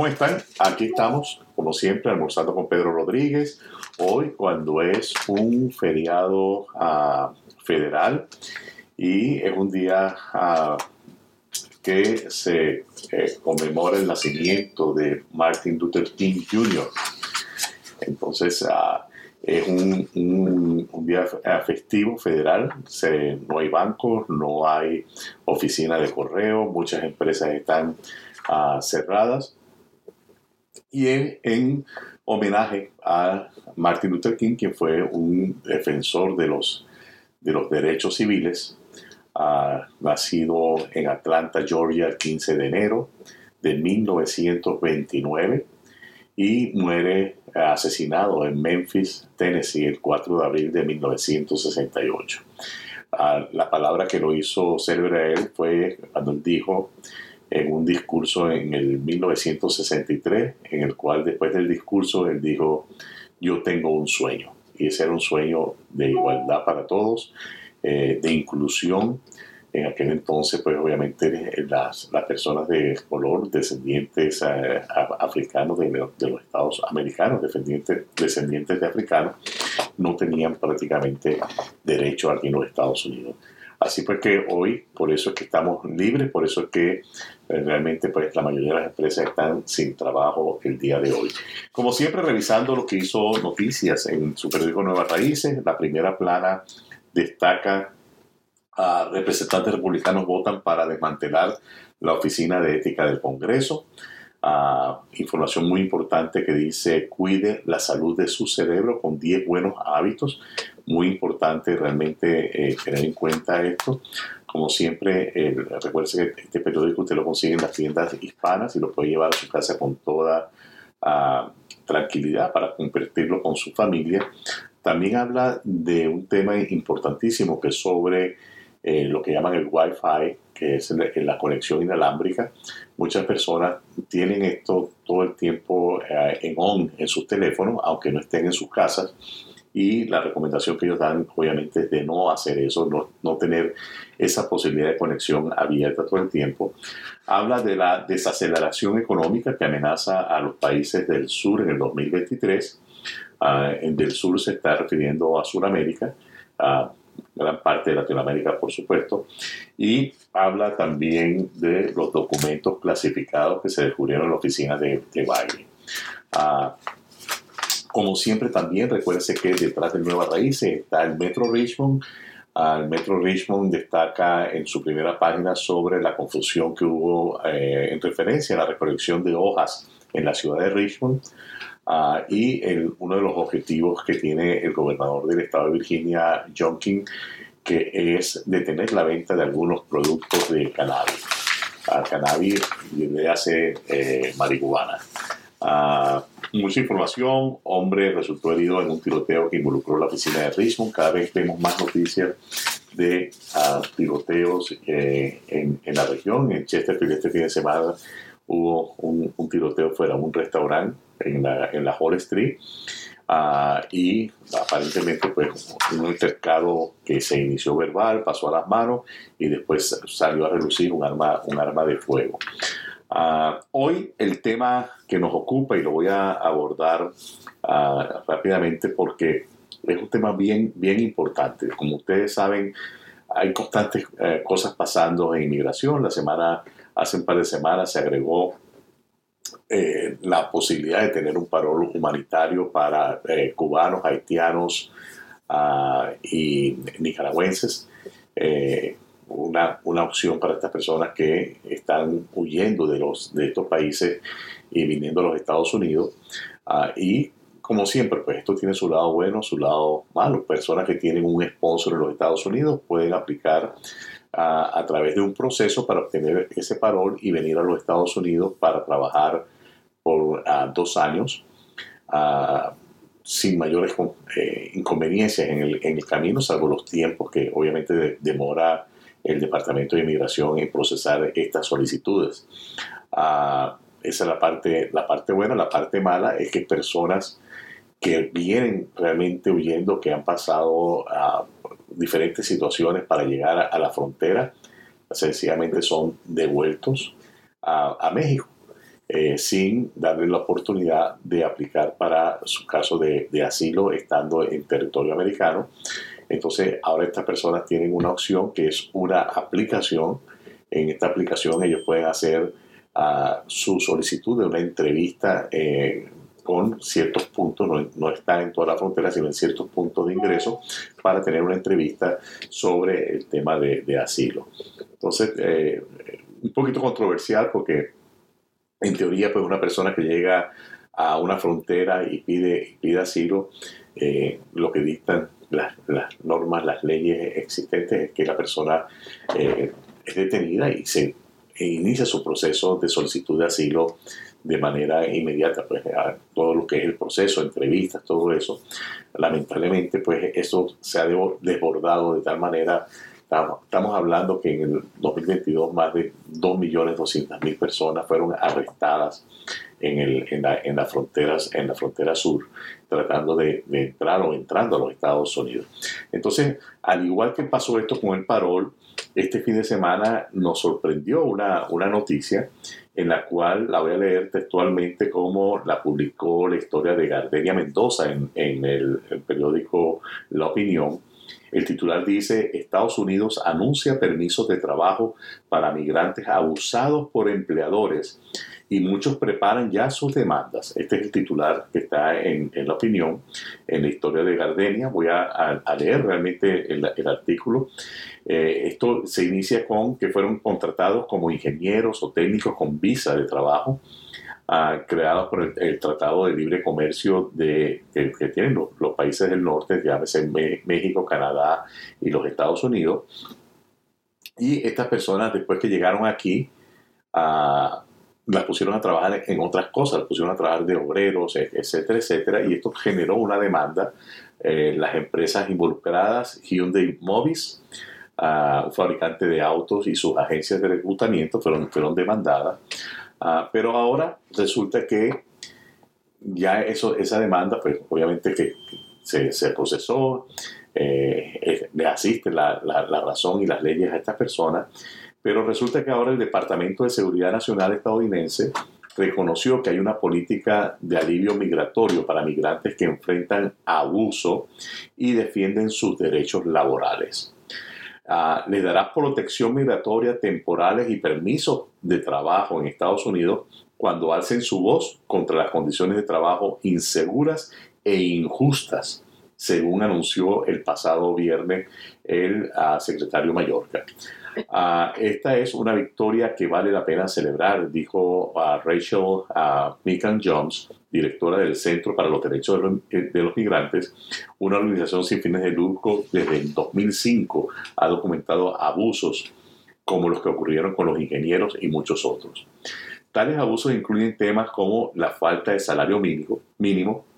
¿cómo están? Aquí estamos, como siempre, almorzando con Pedro Rodríguez. Hoy, cuando es un feriado uh, federal y es un día uh, que se eh, conmemora el nacimiento de Martin Luther King Jr. Entonces, uh, es un, día festivo federal, no hay bancos, no hay oficina de correo, muchas empresas están cerradas. Y en, en, homenaje a Martin Luther King, quien fue un defensor de los, de los derechos civiles, nacido en Atlanta, Georgia, el 15 de enero de 1929 y muere asesinado en Memphis, Tennessee, el 4 de abril de 1968. Uh, la palabra que lo hizo célebre a él fue cuando dijo en un discurso en el 1963, en el cual después del discurso él dijo, yo tengo un sueño, y ese era un sueño de igualdad para todos, eh, de inclusión, en aquel entonces, pues obviamente las, las personas de color, descendientes eh, africanos de, de, los Estados americanos, descendientes, descendientes de africanos, no tenían prácticamente derecho aquí en los Estados Unidos. Así pues que hoy, por eso es que estamos libres, por eso es que eh, realmente pues, la mayoría de las empresas están sin trabajo el día de hoy. Como siempre, revisando lo que hizo Noticias en su periódico Nuevas Raíces, la primera plana destaca Uh, representantes republicanos votan para desmantelar la Oficina de Ética del Congreso. Uh, información muy importante que dice cuide la salud de su cerebro con 10 buenos hábitos. Muy importante realmente eh, tener en cuenta esto. Como siempre, eh, recuerde que este periódico usted lo consigue en las tiendas hispanas y lo puede llevar a su casa con toda uh, tranquilidad para compartirlo con su familia. También habla de un tema importantísimo que es sobre eh, lo que llaman el Wi-Fi, que es la conexión inalámbrica. Muchas personas tienen esto todo el tiempo eh, en on en sus teléfonos, aunque no estén en sus casas. Y la recomendación que ellos dan, obviamente, es de no hacer eso, no, no tener esa posibilidad de conexión abierta todo el tiempo. Habla de la desaceleración económica que amenaza a los países del sur en el 2023. Uh, en del sur se está refiriendo a Sudamérica. Uh, gran parte de Latinoamérica, por supuesto, y habla también de los documentos clasificados que se descubrieron en la oficina de, de Biden. Ah, como siempre también recuérdese que detrás de Nueva Raíces está el Metro Richmond. Ah, el Metro Richmond destaca en su primera página sobre la confusión que hubo eh, en referencia a la recolección de hojas en la ciudad de Richmond. Uh, y el, uno de los objetivos que tiene el gobernador del estado de Virginia, John King, que es detener la venta de algunos productos de cannabis. Uh, cannabis le hace eh, marihuana. Uh, mucha información. Hombre resultó herido en un tiroteo que involucró la oficina de Richmond. Cada vez vemos más noticias de tiroteos eh, en, en, la región. En Chesterfield este fin de semana hubo un, un tiroteo fuera de un restaurante en la, en la Hall Street. Uh, y aparentemente pues un altercado que se inició verbal pasó a las manos y después salió a relucir un arma, un arma de fuego. Uh, hoy el tema que nos ocupa y lo voy a abordar uh, rápidamente porque es un tema bien, bien importante. Como ustedes saben, hay constantes eh, cosas pasando en inmigración. La semana, hace un par de semanas se agregó eh, la posibilidad de tener un parol humanitario para eh, cubanos, haitianos uh, y nicaragüenses. Eh, una, una, opción para estas personas que están huyendo de, los, de estos países y viniendo a los Estados Unidos. Uh, y como siempre, pues esto tiene su lado bueno, su lado malo. Personas que tienen un sponsor en los Estados Unidos pueden aplicar a, a través de un proceso para obtener ese parol y venir a los Estados Unidos para trabajar por uh, dos años uh, sin mayores eh, inconveniencias en el, en el, camino, salvo los tiempos que obviamente de, demora el Departamento de Inmigración en procesar estas solicitudes. Uh, esa es la parte, la parte buena. La parte mala es que personas que vienen realmente huyendo, que han pasado diferentes situaciones para llegar a, la frontera, sencillamente son devueltos a, México eh, sin darle la oportunidad de aplicar para su caso de, asilo estando en territorio americano. Entonces, ahora estas personas tienen una opción que es una aplicación. En esta aplicación ellos pueden hacer uh, su solicitud de una entrevista con ciertos puntos, no, no, está en toda la frontera, sino en ciertos puntos de ingreso, para tener una entrevista sobre el tema de, de asilo. Entonces, eh, un poquito controversial porque en teoría, pues una persona que llega a una frontera y pide, pide asilo, eh, lo que dictan las, las, normas, las leyes existentes es que la persona eh, es detenida y se e inicia su proceso de solicitud de asilo de manera inmediata, pues todo lo que es el proceso, entrevistas, todo eso. Lamentablemente, pues eso se ha desbordado de tal manera Estamos, hablando que en el 2022 más de 2.200.000 personas fueron arrestadas en, el, en, la, en, las fronteras, en la frontera sur, tratando de, de, entrar o entrando a los Estados Unidos. Entonces, al igual que pasó esto con el parol, este fin de semana nos sorprendió una, una noticia en la cual la voy a leer textualmente como la publicó la historia de Gardenia Mendoza en, en el, el periódico La Opinión. El titular dice, Estados Unidos anuncia permisos de trabajo para migrantes abusados por empleadores y muchos preparan ya sus demandas. Este es el titular que está en, la opinión, en la historia de Gardenia. Voy a, leer realmente el, artículo. Eh, esto se inicia con que fueron contratados como ingenieros o técnicos con visa de trabajo creados por el, Tratado de Libre Comercio de, que, tienen los, países del norte, llámese México, Canadá y los Estados Unidos. Y estas personas, después que llegaron aquí, las pusieron a trabajar en otras cosas, las pusieron a trabajar de obreros, e, etcétera, etcétera, y esto generó una demanda. Eh, las empresas involucradas, Hyundai Mobis, fabricante de autos y sus agencias de reclutamiento fueron, demandadas. Uh, pero ahora resulta que ya eso, esa demanda, pues obviamente que se, procesó, eh, le asiste la, razón y las leyes a estas personas, pero resulta que ahora el Departamento de Seguridad Nacional estadounidense reconoció que hay una política de alivio migratorio para migrantes que enfrentan abuso y defienden sus derechos laborales. Uh, les dará protección migratoria temporales y permisos de trabajo en Estados Unidos cuando alcen su voz contra las condiciones de trabajo inseguras e injustas, según anunció el pasado viernes el uh, secretario Mallorca. Uh, esta es una victoria que vale la pena celebrar, dijo Rachel uh, Jones, directora del Centro para los Derechos de los, eh, de los, Migrantes, una organización sin fines de lucro desde el 2005 ha documentado abusos como los que ocurrieron con los ingenieros y muchos otros. Tales abusos incluyen temas como la falta de salario mínimo, mínimo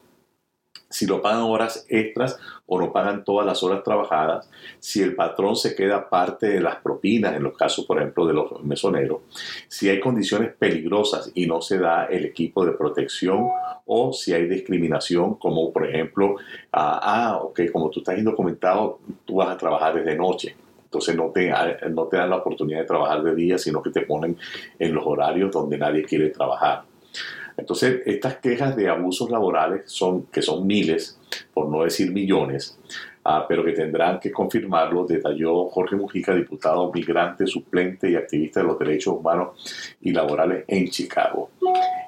si lo pagan horas extras o no pagan todas las horas trabajadas, si el patrón se queda parte de las propinas, en los casos, por ejemplo, de los mesoneros, si hay condiciones peligrosas y no se da el equipo de protección o si hay discriminación, como por ejemplo, ah, ah ok, como tú estás indocumentado, tú vas a trabajar desde noche. Entonces no te, no te dan la oportunidad de trabajar de día, sino que te ponen en los horarios donde nadie quiere trabajar. Entonces, estas quejas de abusos laborales son, que son miles, por no decir millones, uh, pero que tendrán que confirmarlo, detalló Jorge Mujica, diputado migrante, suplente y activista de los derechos humanos y laborales en Chicago.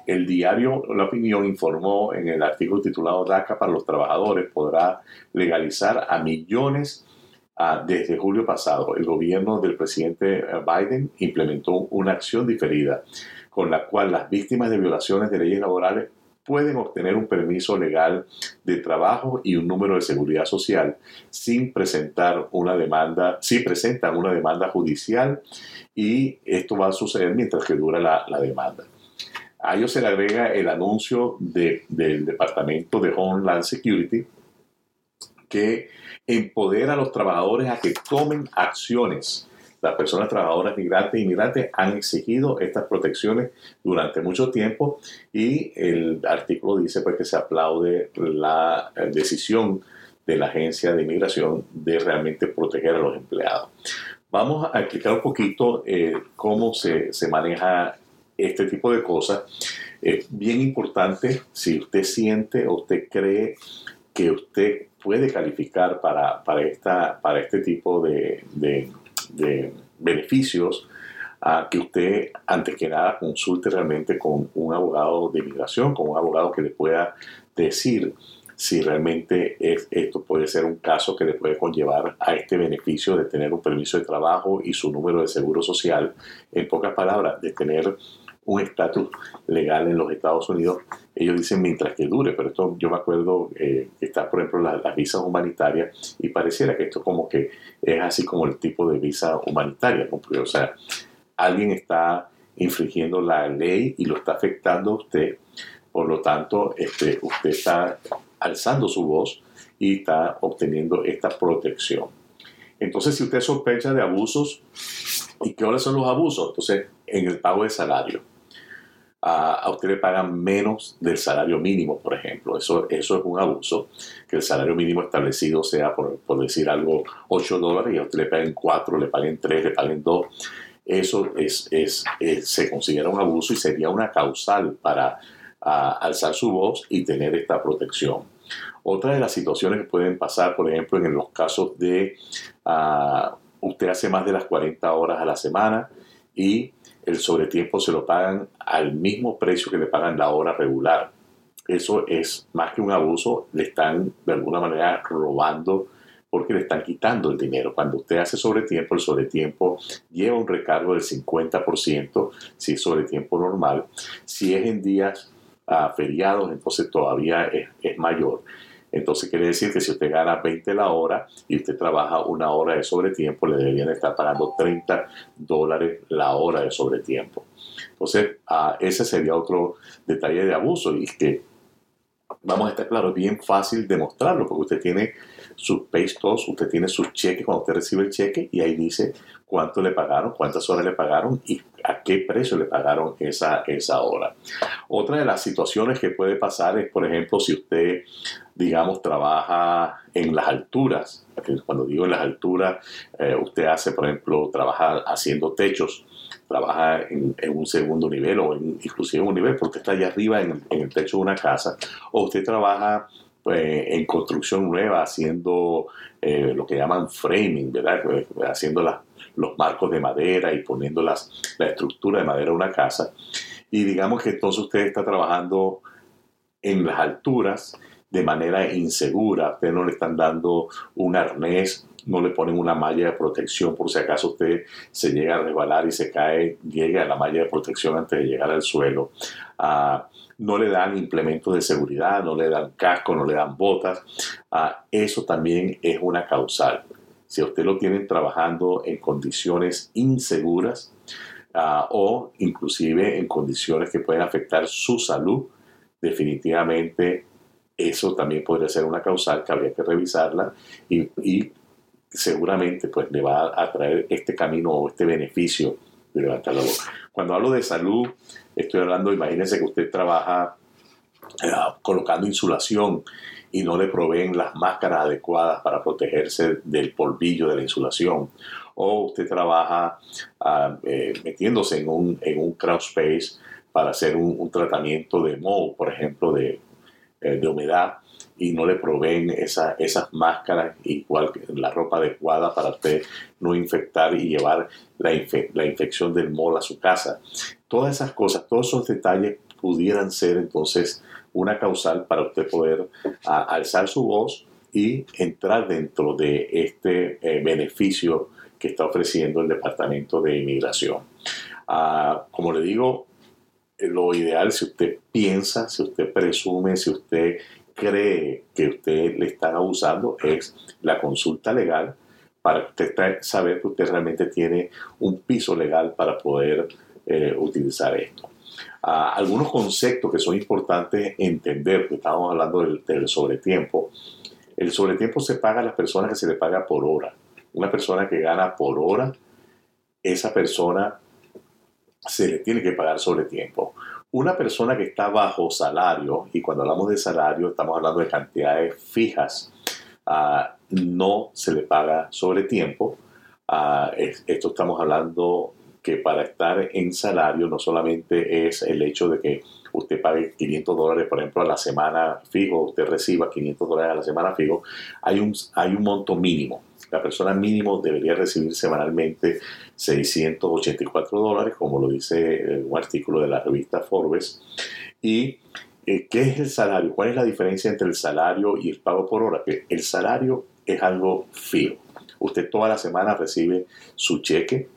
El diario La Opinión informó en el artículo titulado DACA para los trabajadores podrá legalizar a millones uh, desde julio pasado. El gobierno del presidente Biden implementó una acción diferida con la cual las víctimas de violaciones de leyes laborales pueden obtener un permiso legal de trabajo y un número de seguridad social sin presentar una demanda, si presentan una demanda judicial y esto va a suceder mientras que dura la, demanda. A ello se le agrega el anuncio de, del Departamento de Homeland Security que empodera a los trabajadores a que tomen acciones las personas trabajadoras migrantes e inmigrantes han exigido estas protecciones durante mucho tiempo y el artículo dice pues que se aplaude la decisión de la agencia de inmigración de realmente proteger a los empleados. Vamos a explicar un poquito eh, cómo se, se maneja este tipo de cosas. Es bien importante si usted siente o usted cree que usted puede calificar para, para, esta, para este tipo de, de, beneficios, a que usted, antes que nada, consulte realmente con un abogado de inmigración, con un abogado que le pueda decir si realmente esto puede ser un caso que le puede conllevar a este beneficio de tener un permiso de trabajo y su número de seguro social. En pocas palabras, de tener un estatus legal en los Estados Unidos, ellos dicen mientras que dure, pero esto yo me acuerdo eh, que está, por ejemplo, las visas humanitarias y pareciera que esto como que es así como el tipo de visa humanitaria, porque, o sea, alguien está infringiendo la ley y lo está afectando a usted, por lo tanto, este, usted está alzando su voz y está obteniendo esta protección. Entonces, si usted sospecha de abusos, ¿y qué horas son los abusos? Entonces, en el pago de salario. A, usted le pagan menos del salario mínimo, por ejemplo. Eso, eso es un abuso, que el salario mínimo establecido sea, por, decir algo, 8 dólares y a usted le paguen 4, le paguen 3, le paguen 2. Eso es, se considera un abuso y sería una causal para alzar su voz y tener esta protección. Otra de las situaciones que pueden pasar, por ejemplo, en los casos de usted hace más de las 40 horas a la semana y el sobretiempo se lo pagan al mismo precio que le pagan la hora regular. Eso es más que un abuso, le están de alguna manera robando porque le están quitando el dinero. Cuando usted hace sobretiempo, el sobretiempo lleva un recargo del 50% si es sobretiempo normal. Si es en días uh, feriados, entonces todavía es mayor. Entonces quiere decir que si usted gana 20 la hora y usted trabaja una hora de sobretiempo, le deberían estar pagando 30 dólares la hora de sobretiempo. Entonces, uh, ese sería otro detalle de abuso y que vamos a estar claros, bien fácil demostrarlo porque usted tiene sus pay usted tiene sus cheques cuando usted recibe el cheque y ahí dice cuánto le pagaron, cuántas horas le pagaron y a qué precio le pagaron esa, esa hora. Otra de las situaciones que puede pasar es, por ejemplo, si usted, digamos, trabaja en las alturas. Cuando digo en las alturas, eh, usted hace, por ejemplo, trabaja haciendo techos trabaja en, un segundo nivel o inclusive en un nivel porque está allá arriba en, el techo de una casa, o usted trabaja pues, en construcción nueva haciendo eh, lo que llaman framing, ¿verdad? Pues, haciendo los marcos de madera y poniendo la estructura de madera de una casa. Y digamos que entonces usted está trabajando en las alturas de manera insegura, usted no le están dando un arnés no le ponen una malla de protección por si acaso usted se llega a resbalar y se cae, llegue a la malla de protección antes de llegar al suelo. Ah, no le dan implementos de seguridad, no le dan casco, no le dan botas. Ah, eso también es una causal. Si usted lo tienen trabajando en condiciones inseguras ah, o inclusive en condiciones que pueden afectar su salud, definitivamente eso también podría ser una causal que habría que revisarla y, y seguramente pues le va a traer este camino o este beneficio de levantar la voz. Cuando hablo de salud, estoy hablando, imagínense que usted trabaja eh, colocando insulación y no le proveen las máscaras adecuadas para protegerse del polvillo de la insulación. O usted trabaja ah, eh, metiéndose en un, en un crowd space para hacer un, tratamiento de mold, por ejemplo, de, eh, de humedad y no le proveen esa, esas máscaras, igual que la ropa adecuada para usted no infectar y llevar la, la infección del mol a su casa. Todas esas cosas, todos esos detalles pudieran ser entonces una causal para usted poder alzar su voz y entrar dentro de este eh, beneficio que está ofreciendo el Departamento de Inmigración. Ah, como le digo, lo ideal, si usted piensa, si usted presume, si usted cree que usted le están abusando es la consulta legal para usted saber que usted realmente tiene un piso legal para poder eh, utilizar esto. Ah, algunos conceptos que son importantes entender, que estamos hablando del, del sobretiempo. El sobretiempo se paga a las personas que se le paga por hora. Una persona que gana por hora, esa persona se le tiene que pagar sobretiempo. Una persona que está bajo salario, y cuando hablamos de salario estamos hablando de cantidades fijas, ah, no se le paga sobre tiempo. Ah, esto estamos hablando que para estar en salario no solamente es el hecho de que usted pague 500 dólares, por ejemplo, a la semana fijo, usted reciba 500 dólares a la semana fijo, hay un, hay un monto mínimo. La persona mínimo debería recibir semanalmente 684 dólares, como lo dice eh, un artículo de la revista Forbes. ¿Y eh, qué es el salario? ¿Cuál es la diferencia entre el salario y el pago por hora? Que el salario es algo fijo. Usted toda la semana recibe su cheque,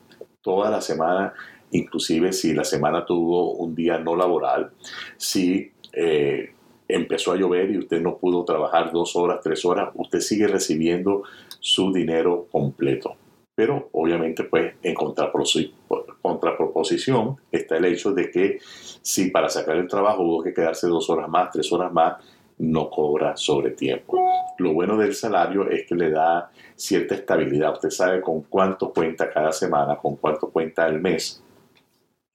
toda la semana inclusive si la semana tuvo un día no laboral, si eh, empezó a llover y usted no pudo trabajar dos horas, tres horas, usted sigue recibiendo su dinero completo. Pero obviamente pues en contraproposición está el hecho de que si para sacar el trabajo hubo que quedarse dos horas más, tres horas más, no cobra sobre tiempo. Lo bueno del salario es que le da cierta estabilidad. Usted sabe con cuánto cuenta cada semana, con cuánto cuenta el mes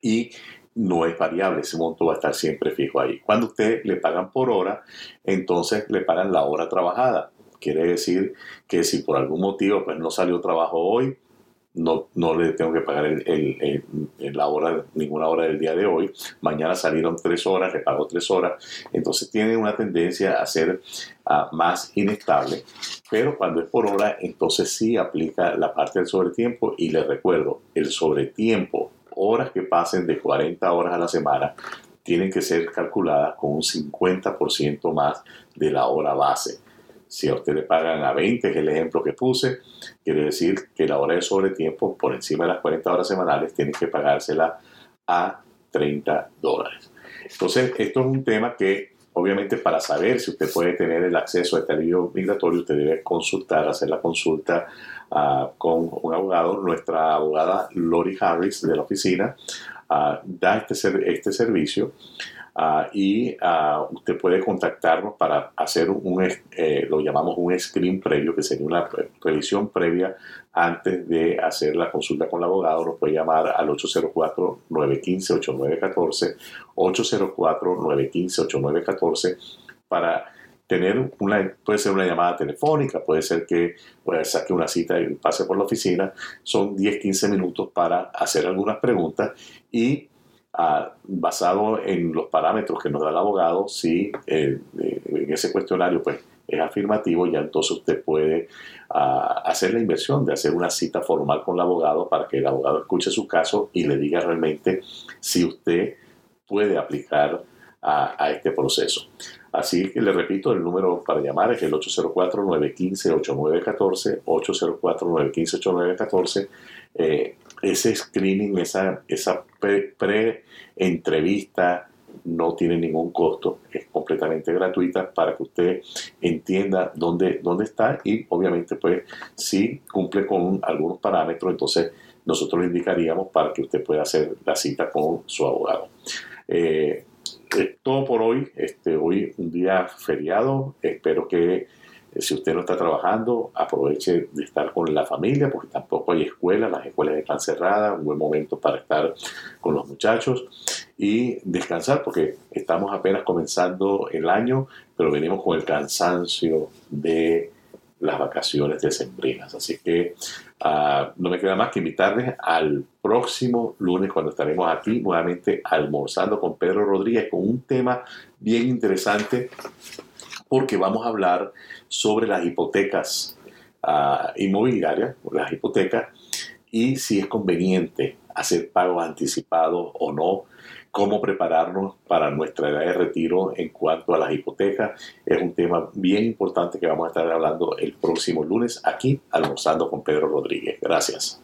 y no es variable, ese monto va a estar siempre fijo ahí. Cuando usted le pagan por hora, entonces le pagan la hora trabajada. Quiere decir que si por algún motivo pues, no salió trabajo hoy, no, no le tengo que pagar la hora, ninguna hora del día de hoy. Mañana salieron tres horas, le pago tres horas. Entonces tiene una tendencia a ser ah, más inestable. Pero cuando es por hora, entonces sí aplica la parte del sobretiempo. Y le recuerdo, el sobretiempo horas que pasen de 40 horas a la semana tienen que ser calculadas con un 50% más de la hora base. Si a usted le pagan a 20, es el ejemplo que puse, quiere decir que la hora de sobretiempo por encima de las 40 horas semanales tiene que pagársela a 30 dólares. Entonces, esto es un tema que obviamente para saber si usted puede tener el acceso a este alivio migratorio, usted debe consultar, hacer la consulta Ah, con un abogado. Nuestra abogada Lori Harris de la oficina ah, da este, este servicio. Ah, y usted puede contactarnos para hacer un, eh, lo llamamos un screen previo, que sería una revisión previa antes de hacer la consulta con el abogado. Nos puede llamar al 804-915-8914, 804-915-8914 para tener una, puede ser una llamada telefónica, puede ser que pues, saque una cita y pase por la oficina, son 10, 15 minutos para hacer algunas preguntas y basado en los parámetros que nos da el abogado, si eh, eh, en ese cuestionario pues es afirmativo, ya entonces usted puede hacer la inversión de hacer una cita formal con el abogado para que el abogado escuche su caso y le diga realmente si usted puede aplicar a este proceso. Así que le repito, el número para llamar es el 804-915-8914, 804-915-8914. Eh, ese screening, esa, esa pre-entrevista no tiene ningún costo, es completamente gratuita para que usted entienda dónde, dónde está y obviamente pues si cumple con algunos parámetros, entonces nosotros le indicaríamos para que usted pueda hacer la cita con su abogado. Eh, todo por hoy. Este, hoy un día feriado. Espero que si usted no está trabajando, aproveche de estar con la familia, porque tampoco hay escuelas, las escuelas están cerradas, un buen momento para estar con los muchachos y descansar, porque estamos apenas comenzando el año, pero venimos con el cansancio de las vacaciones decembrinas. Así que ah, no me queda más que invitarles al próximo lunes cuando estaremos aquí nuevamente almorzando con Pedro Rodríguez con un tema bien interesante porque vamos a hablar sobre las hipotecas uh, inmobiliarias, las hipotecas, y si es conveniente hacer pagos anticipados o no cómo prepararnos para nuestra edad de retiro en cuanto a las hipotecas. Es un tema bien importante que vamos a estar hablando el próximo lunes aquí, almorzando con Pedro Rodríguez. Gracias.